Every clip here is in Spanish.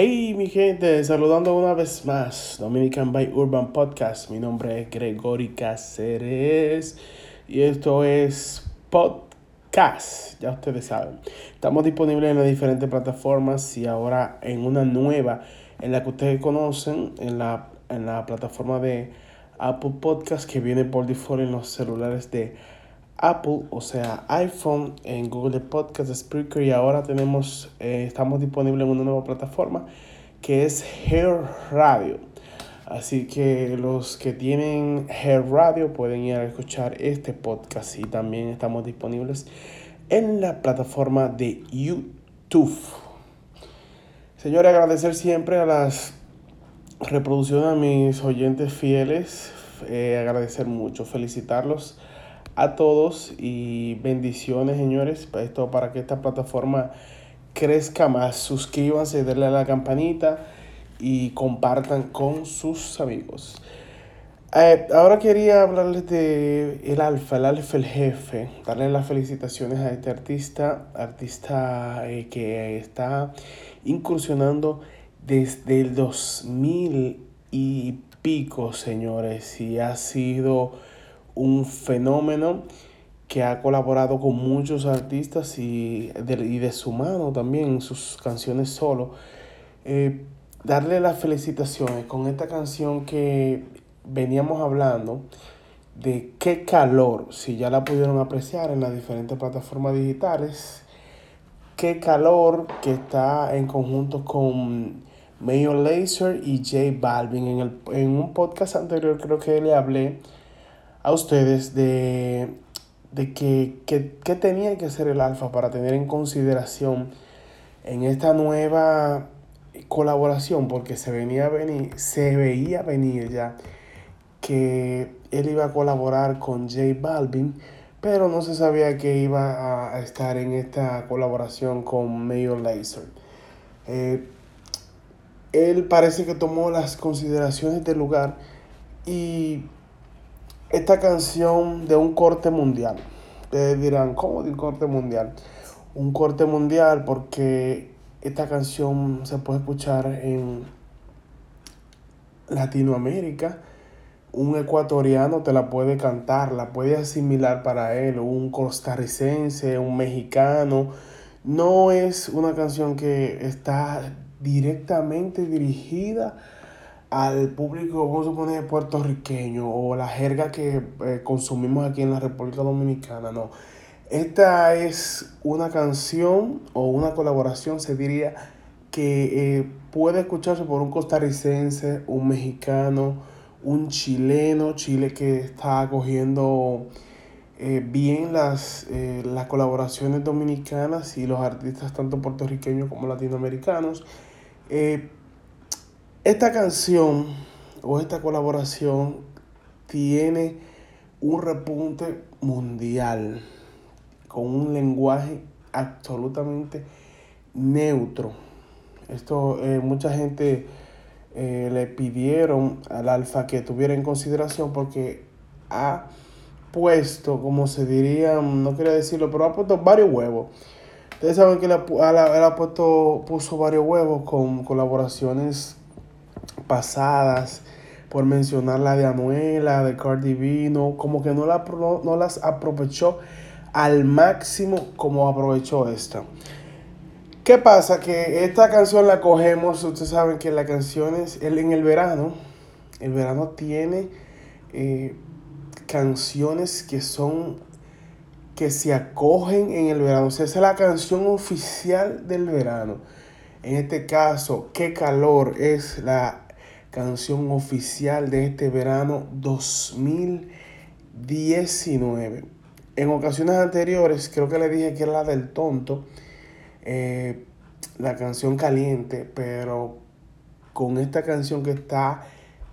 Hey mi gente, saludando una vez más, Dominican by Urban Podcast. Mi nombre es Gregory Cáceres y esto es Podcast, ya ustedes saben. Estamos disponibles en las diferentes plataformas y ahora en una nueva, en la que ustedes conocen, en la, en la plataforma de Apple Podcast que viene por default en los celulares de Apple, o sea, iPhone, en Google Podcast, Spreaker y ahora tenemos, eh, estamos disponibles en una nueva plataforma que es Hair Radio. Así que los que tienen Hair Radio pueden ir a escuchar este podcast y también estamos disponibles en la plataforma de YouTube. Señores, agradecer siempre a las reproducciones a mis oyentes fieles, eh, agradecer mucho, felicitarlos a todos y bendiciones, señores. Esto para que esta plataforma crezca más. Suscríbanse, denle a la campanita y compartan con sus amigos. Eh, ahora quería hablarles de el alfa, el alfa, el jefe, darle las felicitaciones a este artista, artista eh, que está incursionando desde el 2000 y pico, señores, y ha sido un fenómeno que ha colaborado con muchos artistas y de, y de su mano también sus canciones solo. Eh, darle las felicitaciones con esta canción que veníamos hablando de qué calor, si ya la pudieron apreciar en las diferentes plataformas digitales, qué calor que está en conjunto con Mayor Laser y J Balvin. En, el, en un podcast anterior creo que le hablé a ustedes de, de que, que, tenía que hacer el alfa para tener en consideración en esta nueva colaboración, porque se, venía venir, se veía venir ya que él iba a colaborar con J Balvin, pero no se sabía que iba a estar en esta colaboración con Mayor Laser. Eh, él parece que tomó las consideraciones del lugar y esta canción de un corte mundial. Ustedes dirán, ¿cómo de un corte mundial? Un corte mundial porque esta canción se puede escuchar en Latinoamérica. Un ecuatoriano te la puede cantar, la puede asimilar para él, un costarricense, un mexicano. No es una canción que está directamente dirigida al público, vamos a poner puertorriqueño o la jerga que eh, consumimos aquí en la República Dominicana, no. Esta es una canción o una colaboración, se diría, que eh, puede escucharse por un costarricense, un mexicano, un chileno, Chile que está acogiendo eh, bien las, las colaboraciones dominicanas y los artistas tanto puertorriqueños como latinoamericanos. Esta canción o esta colaboración tiene un repunte mundial con un lenguaje absolutamente neutro. Esto eh, mucha gente eh, le pidieron al alfa que tuviera en consideración porque ha puesto, como se diría, no quería decirlo, pero ha puesto varios huevos. Ustedes saben que él ha, puesto, puso varios huevos con colaboraciones pasadas, por mencionar la de Anuela, de Cardi B, como que no, la, no las aprovechó al máximo como aprovechó esta. ¿Qué pasa? Que esta canción la cogemos, ustedes saben que la canción es en el verano, el verano tiene eh, canciones que son, que se acogen en el verano, o sea, esa es la canción oficial del verano. En este caso, qué calor es la canción oficial de este verano 2019. En ocasiones anteriores, creo que le dije que era la del tonto, eh, la canción caliente, pero con esta canción que está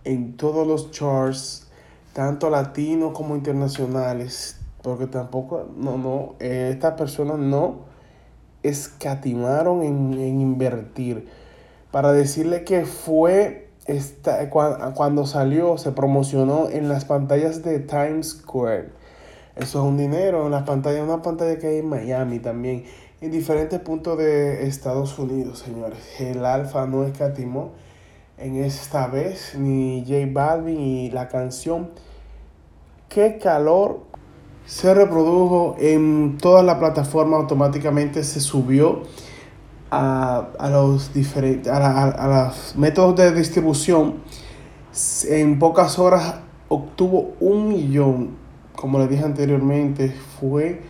en todos los charts, tanto latinos como internacionales, porque tampoco, no, no, eh, estas personas no escatimaron en, en invertir. Para decirle que fue esta, cuando salió, se promocionó en las pantallas de Times Square. Eso es un dinero en las pantallas, una pantalla que hay en Miami también. en diferentes puntos de Estados Unidos, señores. El Alfa no escatimó en esta vez, ni J Balvin y la canción Qué calor se reprodujo en todas las plataformas, automáticamente se subió a, los diferentes a, los métodos de distribución. En pocas horas obtuvo un millón, como les dije anteriormente, fue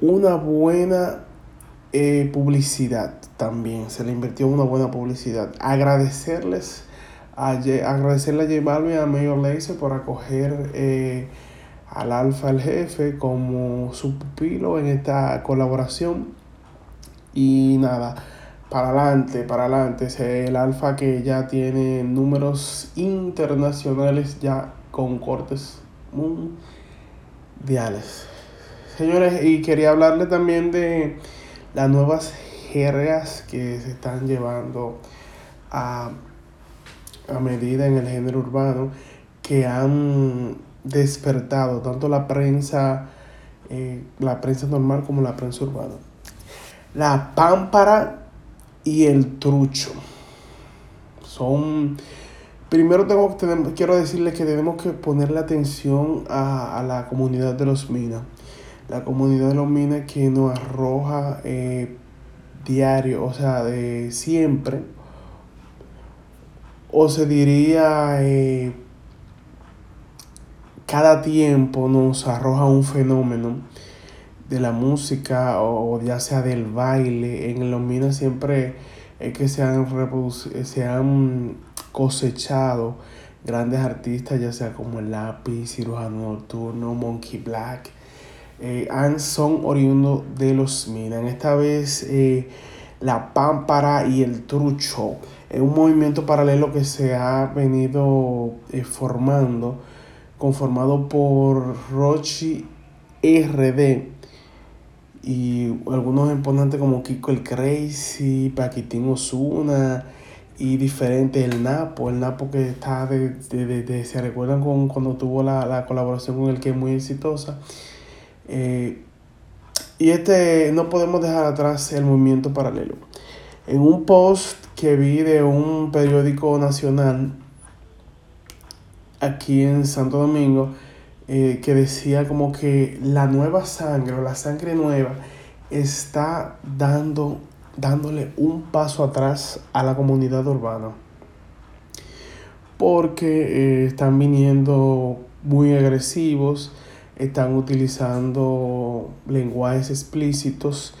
una buena eh, publicidad también. Se le invirtió una buena publicidad. Agradecerles a, agradecerle a J a Mayor Lazer por acoger eh, al Alfa el Jefe como su pupilo en esta colaboración. Y nada, para adelante, para adelante. El Alfa que ya tiene números internacionales ya con cortes mundiales. Señores, y quería hablarle también de las nuevas jergas que se están llevando a, a medida en el género urbano que han despertado tanto la prensa, eh, la prensa normal como la prensa urbana. La pámpara y el trucho. Son Primero tengo, quiero decirles que tenemos que ponerle atención a, a la comunidad de los minas. La comunidad de los minas que nos arroja eh, diario, o sea, de siempre, o se diría eh, cada tiempo nos arroja un fenómeno de la música o ya sea del baile. En los minas siempre es que se han, se han cosechado grandes artistas, ya sea como el lápiz, cirujano nocturno, Monkey Black eh, son oriundos de los Minas. Esta vez eh, la pámpara y el trucho es un movimiento paralelo que se ha venido eh, formando, conformado por Rochi RD y algunos exponentes como Kiko el Crazy, Paquitín Osuna y diferentes, el Napo, el Napo que está de, se recuerdan con cuando tuvo la, la colaboración con el que es muy exitosa. Eh, y este no podemos dejar atrás el movimiento paralelo. En un post que vi de un periódico nacional aquí en Santo Domingo, eh, que decía como que la nueva sangre o la sangre nueva está dando, dándole un paso atrás a la comunidad urbana. Porque eh, están viniendo muy agresivos, están utilizando lenguajes explícitos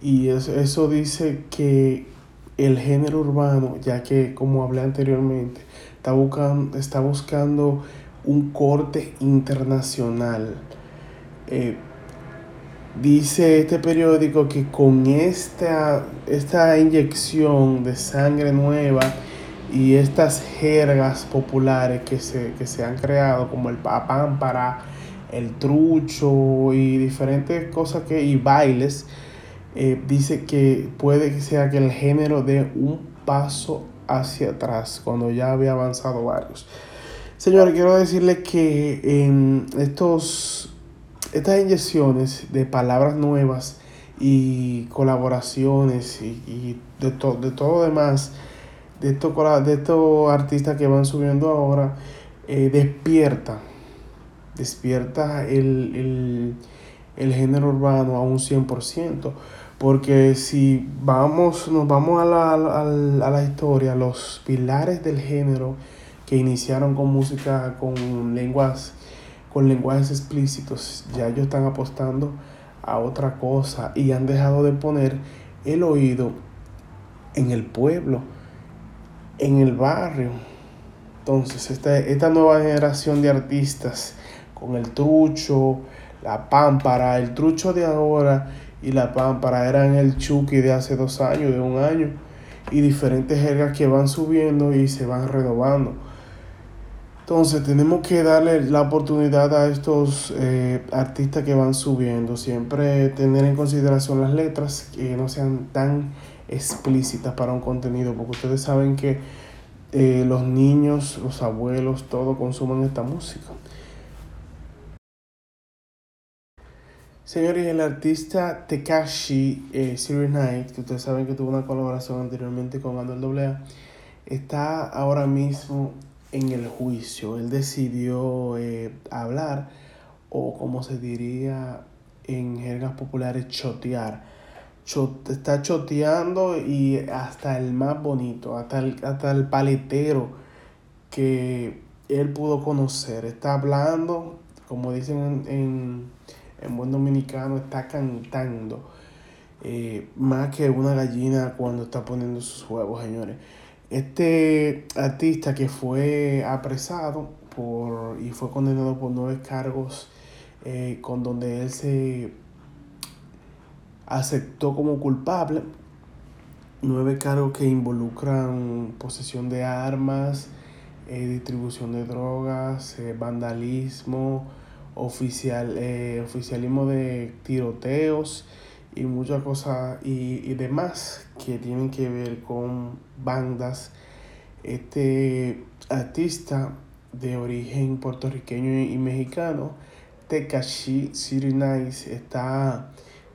y eso, dice que el género urbano, ya que como hablé anteriormente, está buscando, está buscando un corte internacional. Eh, dice este periódico que con esta, esta inyección de sangre nueva y estas jergas populares que se, que se han creado, como el papán para el trucho y diferentes cosas que, y bailes, eh, dice que puede que sea que el género dé un paso hacia atrás cuando ya había avanzado varios. Señores, quiero decirles que en estos, estas inyecciones de palabras nuevas y colaboraciones y, de, de todo demás, de estos, de estos artistas que van subiendo ahora, eh, despiertan despierta el, género urbano a un 100%. Porque si vamos, nos vamos a la, a la historia, los pilares del género que iniciaron con música con lenguas, con lenguajes explícitos, ya ellos están apostando a otra cosa y han dejado de poner el oído en el pueblo, en el barrio. Entonces, esta, esta nueva generación de artistas con el trucho, la pámpara, el trucho de ahora y la pámpara eran el chuki de hace dos años, de un año, y diferentes jergas que van subiendo y se van renovando. Entonces tenemos que darle la oportunidad a estos eh, artistas que van subiendo, siempre tener en consideración las letras que no sean tan explícitas para un contenido, porque ustedes saben que eh, los niños, los abuelos, todos consumen esta música. Señores, el artista Tekashi eh, Knight, que ustedes saben que tuvo una colaboración anteriormente con Anuel AA, está ahora mismo en el juicio. Él decidió eh, hablar, o como se diría en jergas populares, chotear. está choteando y hasta el más bonito, hasta el, hasta el paletero que él pudo conocer. Está hablando, como dicen en, en, buen dominicano, está cantando. Eh, más que una gallina cuando está poniendo sus huevos, señores. Este artista que fue apresado por, y fue condenado por nueve cargos eh, con donde él se aceptó como culpable, nueve cargos que involucran posesión de armas, eh, distribución de drogas, eh, vandalismo, oficial, oficialismo de tiroteos y muchas cosas y, y, demás que tienen que ver con bandas. Este artista de origen puertorriqueño y mexicano, Tekashi City Nice, está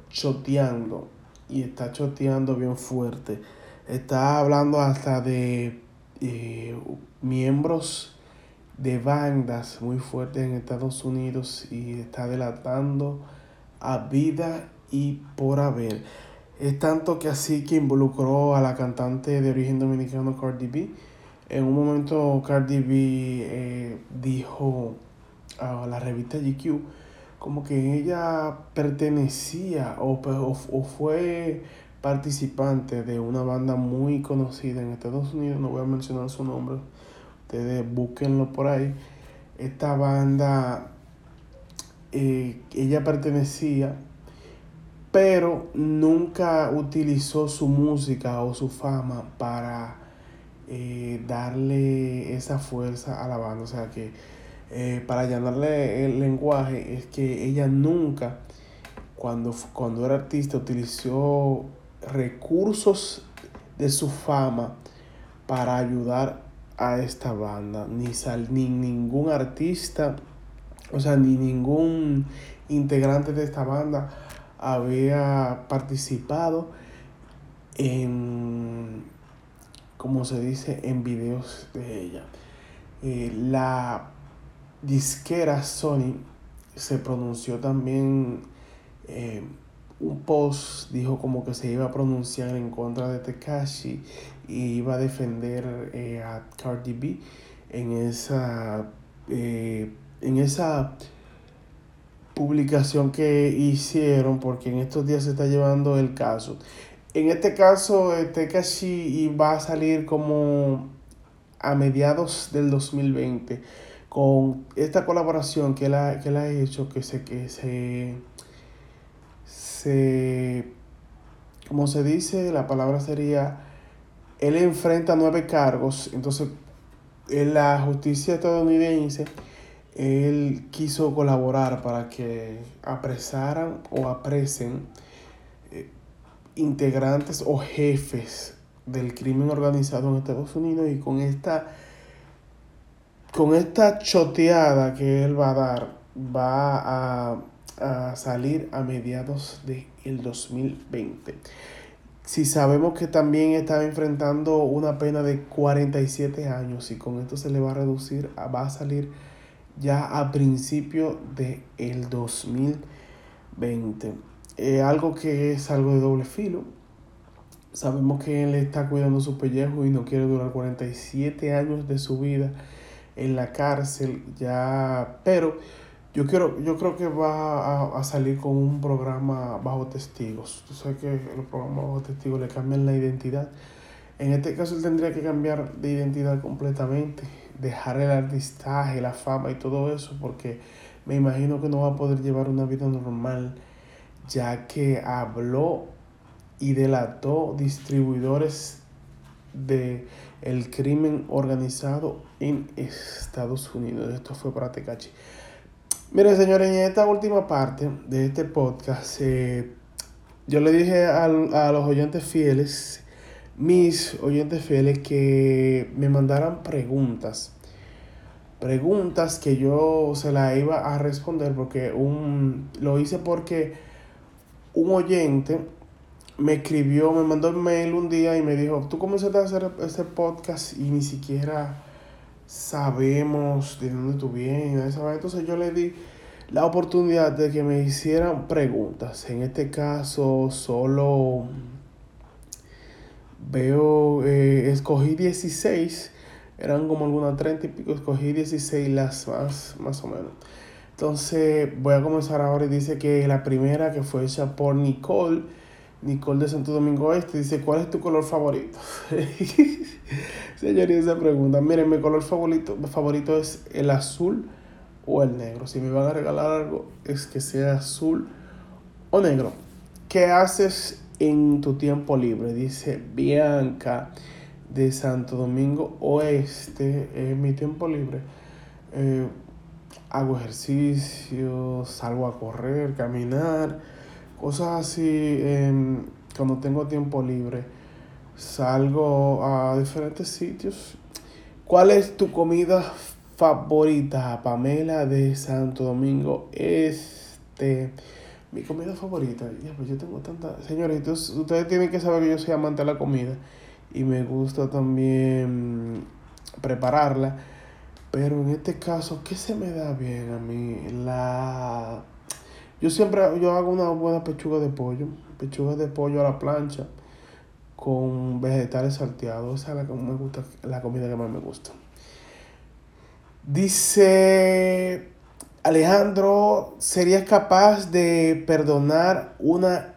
choteando y está choteando bien fuerte. Está hablando hasta de eh, miembros de bandas muy fuertes en Estados Unidos y está delatando a vida y por haber. Es tanto que así que involucró a la cantante de origen dominicano Cardi B. En un momento Cardi B eh, dijo a la revista GQ como que ella pertenecía o, o, fue participante de una banda muy conocida en Estados Unidos, no voy a mencionar su nombre, ustedes búsquenlo por ahí. Esta banda, eh, ella pertenecía pero nunca utilizó su música o su fama para eh, darle esa fuerza a la banda. O sea que eh, para llenarle el lenguaje es que ella nunca, cuando, cuando era artista, utilizó recursos de su fama para ayudar a esta banda. Ni, sal, ni ningún artista, o sea, ni ningún integrante de esta banda había participado en, como se dice, en videos de ella. Eh, la disquera Sony se pronunció también eh, un post, dijo como que se iba a pronunciar en contra de Tekashi y iba a defender eh, a Cardi B en esa, en esa publicación que hicieron, porque en estos días se está llevando el caso. En este caso, este casi va a salir como a mediados del 2020 con esta colaboración que él ha, que ha hecho, que se, que se, se, como se dice, la palabra sería, él enfrenta nueve cargos, entonces en la justicia estadounidense él quiso colaborar para que apresaran o apresen eh, integrantes o jefes del crimen organizado en Estados Unidos y con esta con esta choteada que él va a dar va a, a salir a mediados del 2020. Si sabemos que también estaba enfrentando una pena de 47 años y con esto se le va a reducir, va a salir ya a principio del el 2020. algo que es algo de doble filo. Sabemos que él está cuidando su pellejo y no quiere durar 47 años de su vida en la cárcel ya, pero yo quiero, yo creo que va a, salir con un programa bajo testigos. Tú sabes que los programas bajo testigos le cambian la identidad. En este caso él tendría que cambiar de identidad completamente dejar el artistaje, la fama y todo eso, porque me imagino que no va a poder llevar una vida normal, ya que habló y delató distribuidores de crimen organizado en Estados Unidos. Esto fue para Tecachi. Miren, señores, en esta última parte de este podcast, eh, yo le dije a, a los oyentes fieles mis oyentes fieles que me mandaran preguntas preguntas que yo se la iba a responder porque un, lo hice porque un oyente me escribió, me mandó un mail un día y me dijo, tú comenzaste a hacer este podcast y ni siquiera sabemos de dónde tú vienes. Entonces yo le di la oportunidad de que me hicieran preguntas. En este caso solo veo, eh, escogí 16, eran como algunas 30 y pico, escogí 16 las más, más o menos. Entonces voy a comenzar ahora y dice que la primera que fue hecha por Nicole, Nicole de Santo Domingo Este, dice, ¿cuál es tu color favorito? Señoría, esa pregunta. Miren, mi color favorito, favorito es el azul o el negro. Si me van a regalar algo, es que sea azul o negro. ¿Qué haces en tu tiempo libre? Dice Bianca de Santo Domingo Oeste. En mi tiempo libre eh, hago ejercicio, salgo a correr, caminar, cosas así. cuando tengo tiempo libre, salgo a diferentes sitios. ¿Cuál es tu comida favorita, Pamela de Santo Domingo Este. Mi comida favorita, ya pues yo tengo tanta... Señores, ustedes tienen que saber que yo soy amante de la comida y me gusta también prepararla. Pero en este caso, ¿qué se me da bien a mí? La... Yo siempre yo hago una buena pechuga de pollo, pechuga de pollo a la plancha con vegetales salteados. Esa es la que me gusta, la comida que más me gusta. Dice Alejandro, ¿serías capaz de perdonar una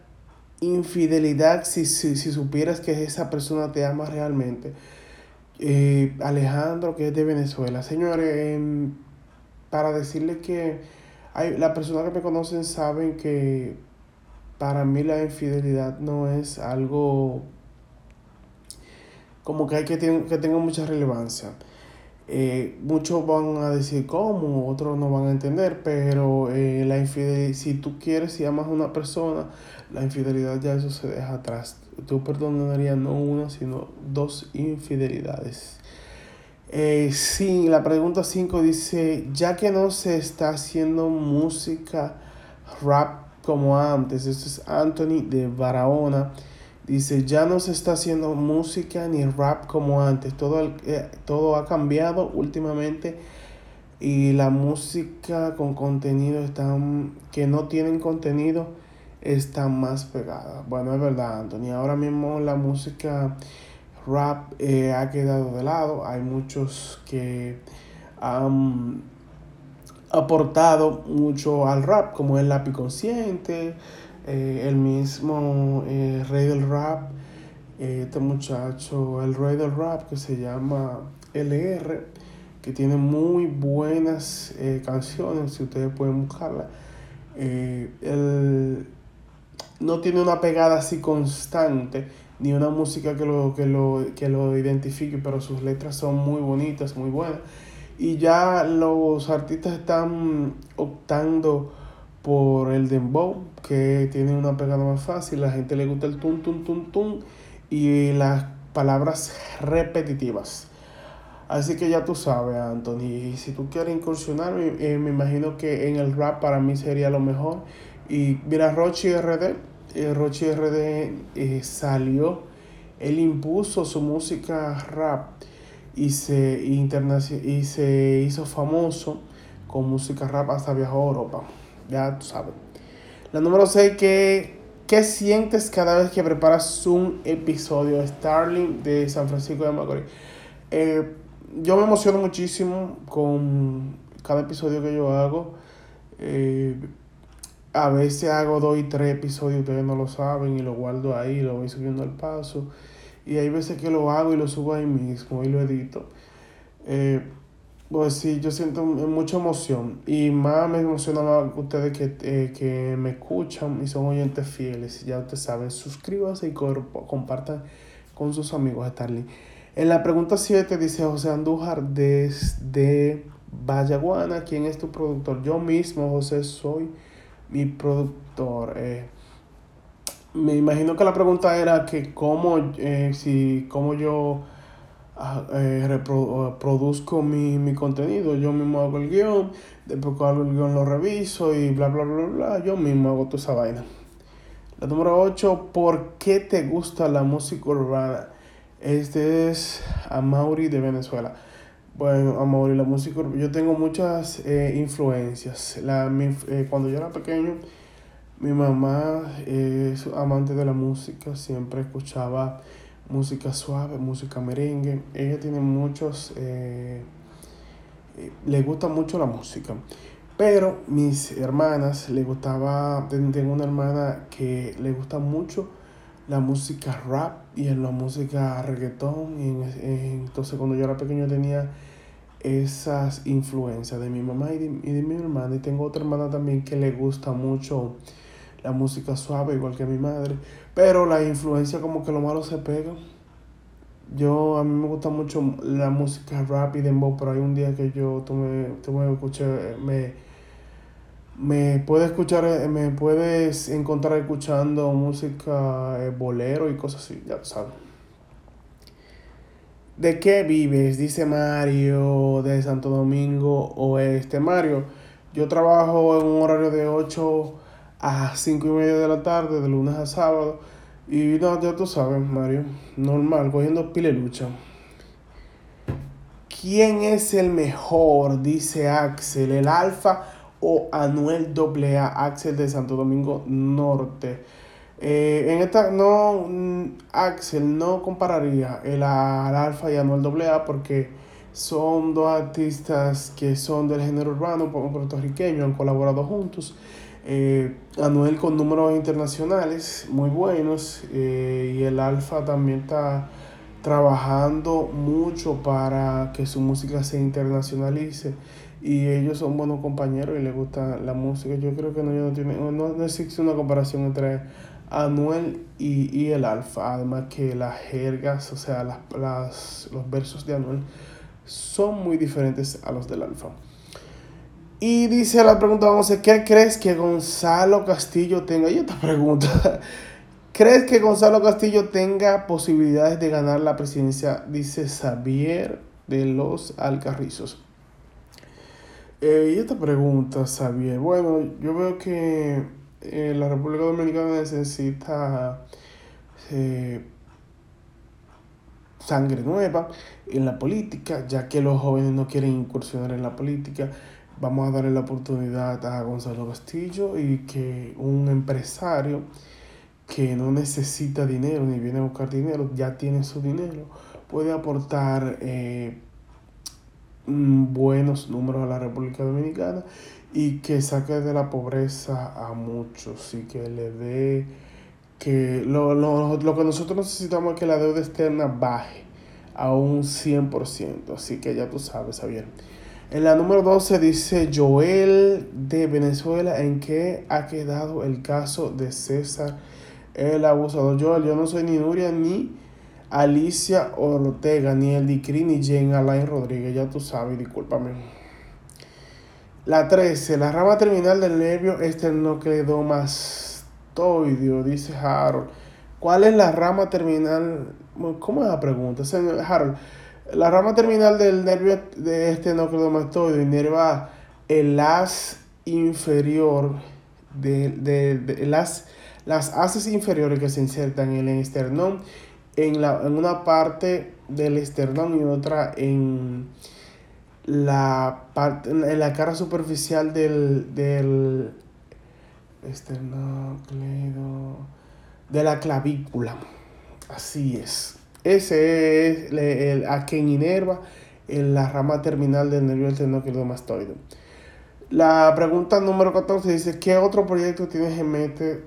infidelidad si, si, supieras que esa persona te ama realmente? Eh, Alejandro, que es de Venezuela. Señores, em, para decirle que hay, las personas que me conocen saben que para mí la infidelidad no es algo como que hay que, que tenga mucha relevancia. Eh, muchos van a decir cómo, otros no van a entender, pero eh, la infidelidad, si tú quieres, si amas a una persona, la infidelidad ya eso se deja atrás. Tú perdonarías no una, sino dos infidelidades. Eh, sí, la pregunta 5 dice, ya que no se está haciendo música rap como antes, esto es Anthony de Barahona. Dice, ya no se está haciendo música ni rap como antes. Todo, eh, todo ha cambiado últimamente. Y la música con contenido están, que no tienen contenido está más pegada. Bueno, es verdad, Anthony. Ahora mismo la música rap eh, ha quedado de lado. Hay muchos que han aportado mucho al rap, como el lápiz consciente eh, el mismo eh, rey del rap, eh, este muchacho, el rey del rap que se llama LR, que tiene muy buenas canciones, si ustedes pueden buscarla. él no tiene una pegada así constante, ni una música que lo, que, lo, que lo identifique, pero sus letras son muy bonitas, muy buenas. Y ya los artistas están optando por el dembow, que tiene una pegada más fácil, la gente le gusta el tum, tum, tum, tum, y las palabras repetitivas. Así que ya tú sabes, Anthony, si tú quieres incursionar, eh, me imagino que en el rap para mí sería lo mejor. Y mira, Rochi RD, eh, Rochi RD eh, salió, él impuso su música rap y se, y se hizo famoso con música rap hasta viajó a Europa ya tú sabes. La número 6, ¿qué, ¿qué sientes cada vez que preparas un episodio Starling de San Francisco de Macorís? Eh, yo me emociono muchísimo con cada episodio que yo hago. Eh, a veces hago dos y tres episodios, ustedes no lo saben, y lo guardo ahí, lo voy subiendo al paso. Y hay veces que lo hago y lo subo ahí mismo y lo edito. Eh, pues sí, yo siento mucha emoción y más me emociona ustedes que, eh, que me escuchan y son oyentes fieles. Ya ustedes saben, suscríbanse y compartan con sus amigos Starling. En la pregunta 7 dice José Andújar desde Vallaguana, ¿quién es tu productor? Yo mismo, José, soy mi productor. Eh, me imagino que la pregunta era que cómo, eh, si, cómo yo eh, produzco mi, mi, contenido, yo mismo hago el guion, después que hago el guion lo reviso y bla, bla, bla, bla, yo mismo hago toda esa vaina. La número 8, ¿por qué te gusta la música urbana? Este es Amaury de Venezuela. Bueno, Amaury, la música urbana, yo tengo muchas eh, influencias. La, eh, cuando yo era pequeño, mi mamá es amante de la música, siempre escuchaba música suave, música merengue. Ella tiene muchos, eh, le gusta mucho la música. Pero mis hermanas le gustaba, tengo una hermana que le gusta mucho la música rap y en la música reggaetón. Y entonces cuando yo era pequeño tenía esas influencias de mi mamá y de, y de mi hermana. Y tengo otra hermana también que le gusta mucho la música suave, igual que mi madre. Pero la influencia como que lo malo se pega. Yo, a mí me gusta mucho la música rap y dembow, pero hay un día que yo tuve escuché, me, me puedes escuchar, me puedes encontrar escuchando música eh, bolero y cosas así, ya sabes. ¿De qué vives? Dice Mario de Santo Domingo Oeste. Mario, yo trabajo en un horario de 8 a 5 y media de la tarde, de lunes a sábado. Y no, ya tú sabes, Mario, normal, cogiendo pile lucha. ¿Quién es el mejor? Dice Axel, el Alfa o Anuel AA, Axel de Santo Domingo Norte. Eh, en esta, no, Axel no compararía el, el Alfa y Anuel AA porque son dos artistas que son del género urbano puertorriqueño, han colaborado juntos. Eh, Anuel con números internacionales muy buenos eh, y el Alfa también está trabajando mucho para que su música se internacionalice y ellos son buenos compañeros y les gusta la música. Yo creo que no, no, tiene, no, no existe una comparación entre Anuel y, y el Alfa, además que las jergas, o sea, las, las, los versos de Anuel son muy diferentes a los del Alfa. Y dice la pregunta, vamos a ¿qué crees que Gonzalo Castillo tenga? Y esta pregunta, ¿crees que Gonzalo Castillo tenga posibilidades de ganar la presidencia? Dice Xavier de los Alcarrizos. Eh, y esta pregunta, Xavier, bueno, yo veo que eh, la República Dominicana necesita eh, sangre nueva en la política, ya que los jóvenes no quieren incursionar en la política vamos a darle la oportunidad a Gonzalo Castillo y que un empresario que no necesita dinero ni viene a buscar dinero, ya tiene su dinero, puede aportar eh, buenos números a la República Dominicana y que saque de la pobreza a muchos y que le dé que lo, lo, lo que nosotros necesitamos es que la deuda externa baje a un 100%, así que ya tú sabes, Javier. En la número 12 dice Joel de Venezuela, ¿en qué ha quedado el caso de César el abusador? Joel, yo no soy ni Nuria ni Alicia Ortega, ni el Dicri, ni Jane Alain Rodríguez, ya tú sabes, discúlpame. La 13, la rama terminal del nervio esternocleidomastoideo, dice Harold. ¿Cuál es la rama terminal? ¿Cómo es la pregunta? Harold, la rama terminal del nervio de este núcleo inerva el as inferior de, las, las haces inferiores que se insertan en el esternón en, la, en una parte del esternón y otra en la parte en la cara superficial del, del de la clavícula. Así es. Ese es el, a quien inerva en la rama terminal del nervio esternocleidomastoide. La pregunta número 14 dice, ¿qué otro proyecto tienes en mente?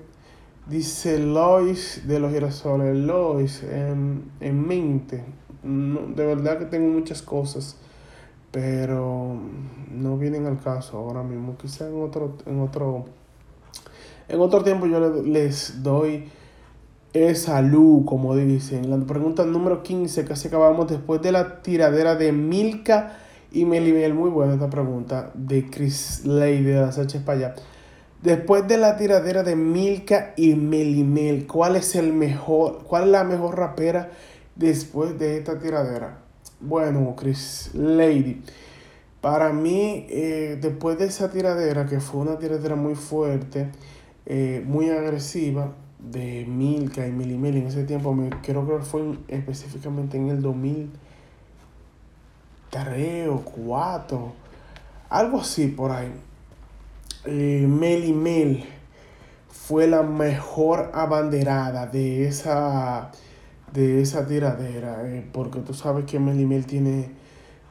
Dice Lois de los girasoles. Lois, en, en mente. de verdad que tengo muchas cosas, pero no vienen al caso ahora mismo. Quizá en otro, en otro, en otro tiempo yo les doy salud, como dicen. La pregunta número 15, casi acabamos después de la tiradera de Milka y Melimel. Muy buena esta pregunta de Chris Ley de las H para allá. Después de la tiradera de Milka y Melimel, ¿cuál es el mejor, cuál es la mejor rapera después de esta tiradera? bueno, Chris Lady. Para mí, eh, después de esa tiradera, que fue una tiradera muy fuerte, eh, muy agresiva, de Milka y Milimel en ese tiempo, me, creo que fue específicamente en el 2003 o 4, algo así por ahí. Eh, Mel fue la mejor abanderada de esa, de esa tiradera, eh, porque tú sabes que Mel Mel tiene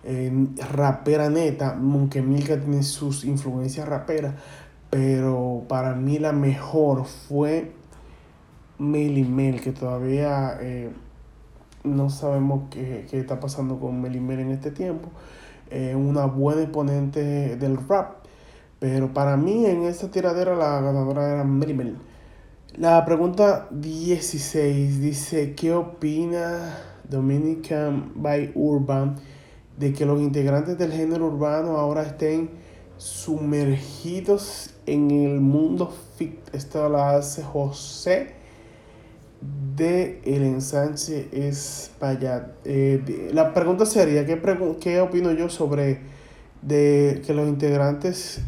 eh, rapera neta, aunque Milka tiene sus influencias raperas, pero para mí la mejor fue Mel Mel, que todavía eh, no sabemos qué, qué, está pasando con Mel Mel en este tiempo. una buena exponente del rap pero para mí en esta tiradera la ganadora era Mel. La pregunta 16 dice, ¿qué opina Dominican by Urban de que los integrantes del género urbano ahora estén sumergidos en el mundo fit? Esto la hace José de El Ensanche Espaillat. Eh, la pregunta sería, ¿qué, ¿qué opino yo sobre de que los integrantes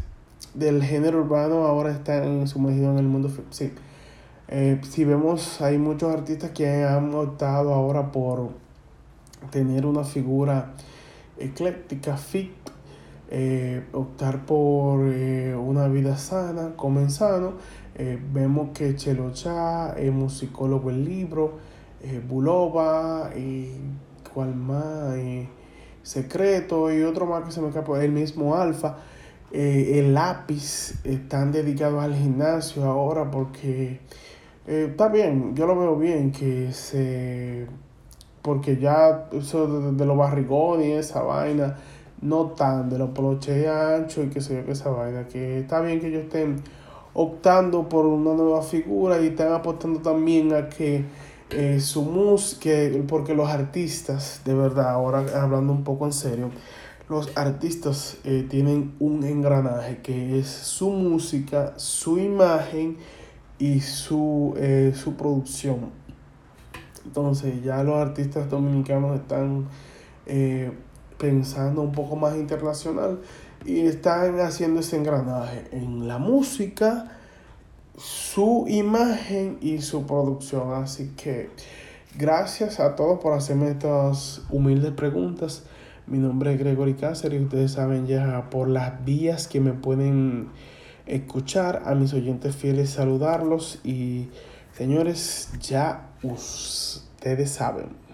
del género urbano ahora están sumergidos en el mundo sí. Eh, si vemos, hay muchos artistas que han optado ahora por tener una figura ecléctica, fit, eh, optar por eh, una vida sana, comen sano. Vemos que Chelo Cha, musicólogo el libro, Bulova, y cual más, Secreto y otro más que se me escapa, el mismo Alfa. Eh, el lápiz están dedicados al gimnasio ahora porque eh, está bien, yo lo veo bien que se... Porque ya eso de, los barrigones esa vaina, no tan de los poloches anchos y que sé yo que esa vaina, que está bien que ellos estén optando por una nueva figura y están apostando también a que eh, su música, porque los artistas, de verdad, ahora hablando un poco en serio, los artistas eh, tienen un engranaje que es su música, su imagen y su, eh, su producción. Entonces ya los artistas dominicanos están pensando un poco más internacional y están haciendo ese engranaje en la música, su imagen y su producción. Así que gracias a todos por hacerme estas humildes preguntas. Mi nombre es Gregory Cáceres y ustedes saben ya por las vías que me pueden escuchar a mis oyentes fieles saludarlos y señores ya ustedes saben